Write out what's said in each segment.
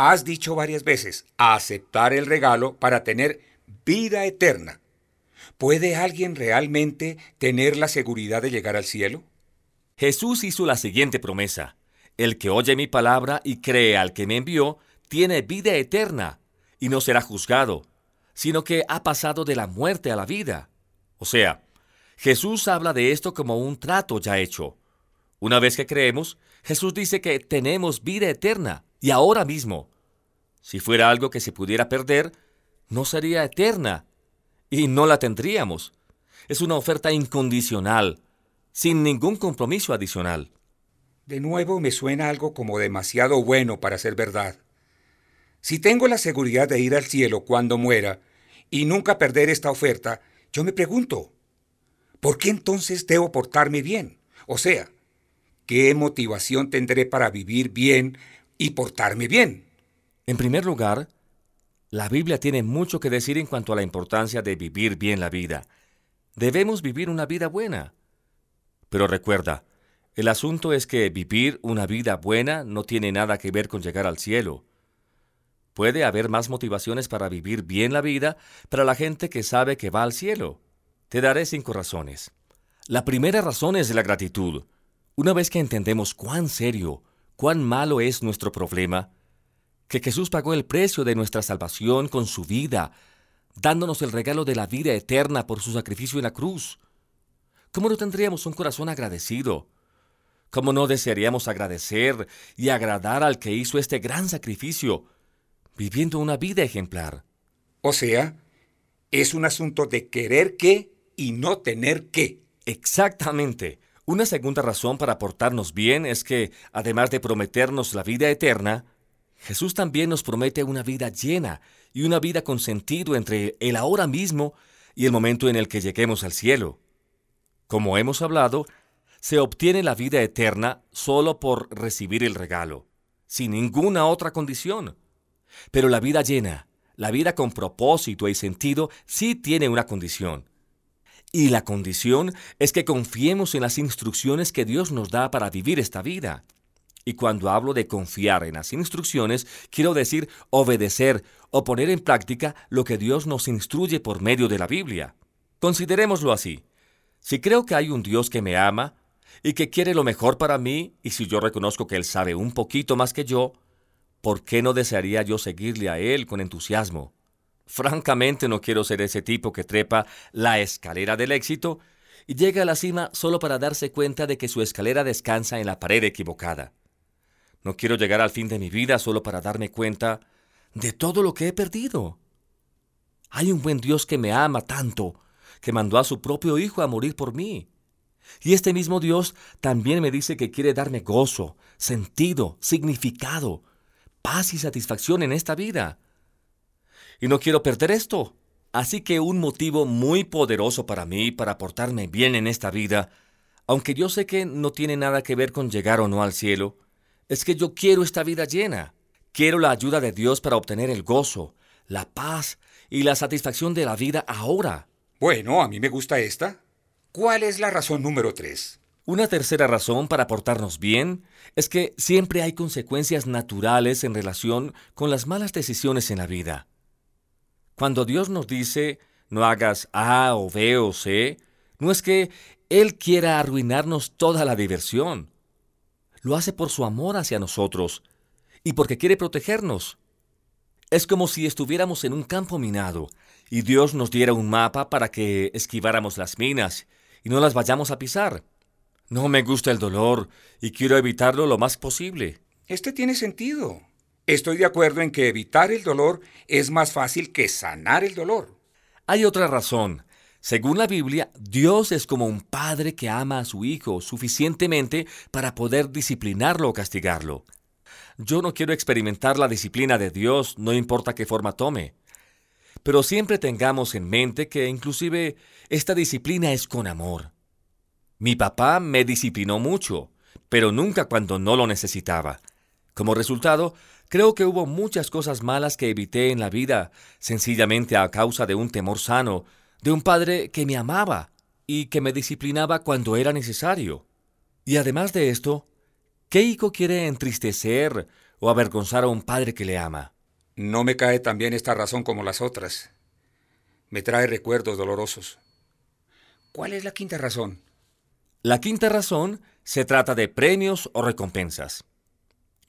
Has dicho varias veces aceptar el regalo para tener vida eterna. ¿Puede alguien realmente tener la seguridad de llegar al cielo? Jesús hizo la siguiente promesa. El que oye mi palabra y cree al que me envió, tiene vida eterna, y no será juzgado, sino que ha pasado de la muerte a la vida. O sea, Jesús habla de esto como un trato ya hecho. Una vez que creemos, Jesús dice que tenemos vida eterna, y ahora mismo. Si fuera algo que se pudiera perder, no sería eterna, y no la tendríamos. Es una oferta incondicional, sin ningún compromiso adicional. De nuevo me suena algo como demasiado bueno para ser verdad. Si tengo la seguridad de ir al cielo cuando muera y nunca perder esta oferta, yo me pregunto, ¿por qué entonces debo portarme bien? O sea, ¿qué motivación tendré para vivir bien y portarme bien? En primer lugar, la Biblia tiene mucho que decir en cuanto a la importancia de vivir bien la vida. Debemos vivir una vida buena. Pero recuerda, el asunto es que vivir una vida buena no tiene nada que ver con llegar al cielo. Puede haber más motivaciones para vivir bien la vida para la gente que sabe que va al cielo. Te daré cinco razones. La primera razón es la gratitud. Una vez que entendemos cuán serio, cuán malo es nuestro problema, que Jesús pagó el precio de nuestra salvación con su vida, dándonos el regalo de la vida eterna por su sacrificio en la cruz. ¿Cómo no tendríamos un corazón agradecido? ¿Cómo no desearíamos agradecer y agradar al que hizo este gran sacrificio viviendo una vida ejemplar. O sea, es un asunto de querer qué y no tener qué. Exactamente. Una segunda razón para portarnos bien es que, además de prometernos la vida eterna, Jesús también nos promete una vida llena y una vida con sentido entre el ahora mismo y el momento en el que lleguemos al cielo. Como hemos hablado, se obtiene la vida eterna solo por recibir el regalo, sin ninguna otra condición. Pero la vida llena, la vida con propósito y sentido, sí tiene una condición. Y la condición es que confiemos en las instrucciones que Dios nos da para vivir esta vida. Y cuando hablo de confiar en las instrucciones, quiero decir obedecer o poner en práctica lo que Dios nos instruye por medio de la Biblia. Considerémoslo así. Si creo que hay un Dios que me ama y que quiere lo mejor para mí, y si yo reconozco que Él sabe un poquito más que yo, ¿por qué no desearía yo seguirle a Él con entusiasmo? Francamente no quiero ser ese tipo que trepa la escalera del éxito y llega a la cima solo para darse cuenta de que su escalera descansa en la pared equivocada. No quiero llegar al fin de mi vida solo para darme cuenta de todo lo que he perdido. Hay un buen Dios que me ama tanto, que mandó a su propio Hijo a morir por mí. Y este mismo Dios también me dice que quiere darme gozo, sentido, significado, paz y satisfacción en esta vida. Y no quiero perder esto. Así que un motivo muy poderoso para mí para portarme bien en esta vida, aunque yo sé que no tiene nada que ver con llegar o no al cielo, es que yo quiero esta vida llena. Quiero la ayuda de Dios para obtener el gozo, la paz y la satisfacción de la vida ahora. Bueno, a mí me gusta esta. ¿Cuál es la razón número tres? Una tercera razón para portarnos bien es que siempre hay consecuencias naturales en relación con las malas decisiones en la vida. Cuando Dios nos dice no hagas A o B o C, no es que Él quiera arruinarnos toda la diversión. Lo hace por su amor hacia nosotros y porque quiere protegernos. Es como si estuviéramos en un campo minado y Dios nos diera un mapa para que esquiváramos las minas y no las vayamos a pisar. No me gusta el dolor y quiero evitarlo lo más posible. Este tiene sentido. Estoy de acuerdo en que evitar el dolor es más fácil que sanar el dolor. Hay otra razón. Según la Biblia, Dios es como un padre que ama a su hijo suficientemente para poder disciplinarlo o castigarlo. Yo no quiero experimentar la disciplina de Dios, no importa qué forma tome. Pero siempre tengamos en mente que inclusive esta disciplina es con amor. Mi papá me disciplinó mucho, pero nunca cuando no lo necesitaba. Como resultado, creo que hubo muchas cosas malas que evité en la vida, sencillamente a causa de un temor sano, de un padre que me amaba y que me disciplinaba cuando era necesario. Y además de esto, ¿qué hijo quiere entristecer o avergonzar a un padre que le ama. No me cae tan bien esta razón como las otras. Me trae recuerdos dolorosos. ¿Cuál es la quinta razón? La quinta razón se trata de premios o recompensas.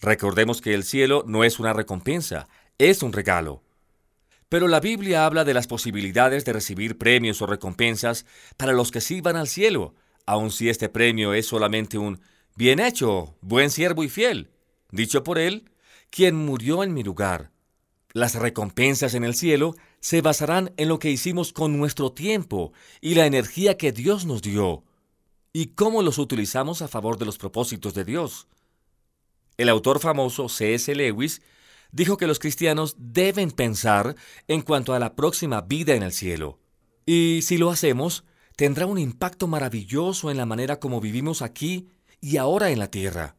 Recordemos que el cielo no es una recompensa, es un regalo. Pero la Biblia habla de las posibilidades de recibir premios o recompensas para los que sí van al cielo, aun si este premio es solamente un bien hecho, buen siervo y fiel, dicho por él, quien murió en mi lugar. Las recompensas en el cielo se basarán en lo que hicimos con nuestro tiempo y la energía que Dios nos dio, y cómo los utilizamos a favor de los propósitos de Dios. El autor famoso C.S. Lewis dijo que los cristianos deben pensar en cuanto a la próxima vida en el cielo. Y si lo hacemos, tendrá un impacto maravilloso en la manera como vivimos aquí y ahora en la tierra.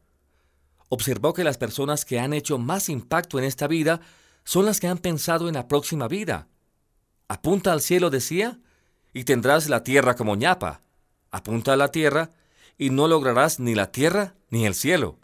Observó que las personas que han hecho más impacto en esta vida son las que han pensado en la próxima vida. Apunta al cielo, decía, y tendrás la tierra como ñapa. Apunta a la tierra y no lograrás ni la tierra ni el cielo.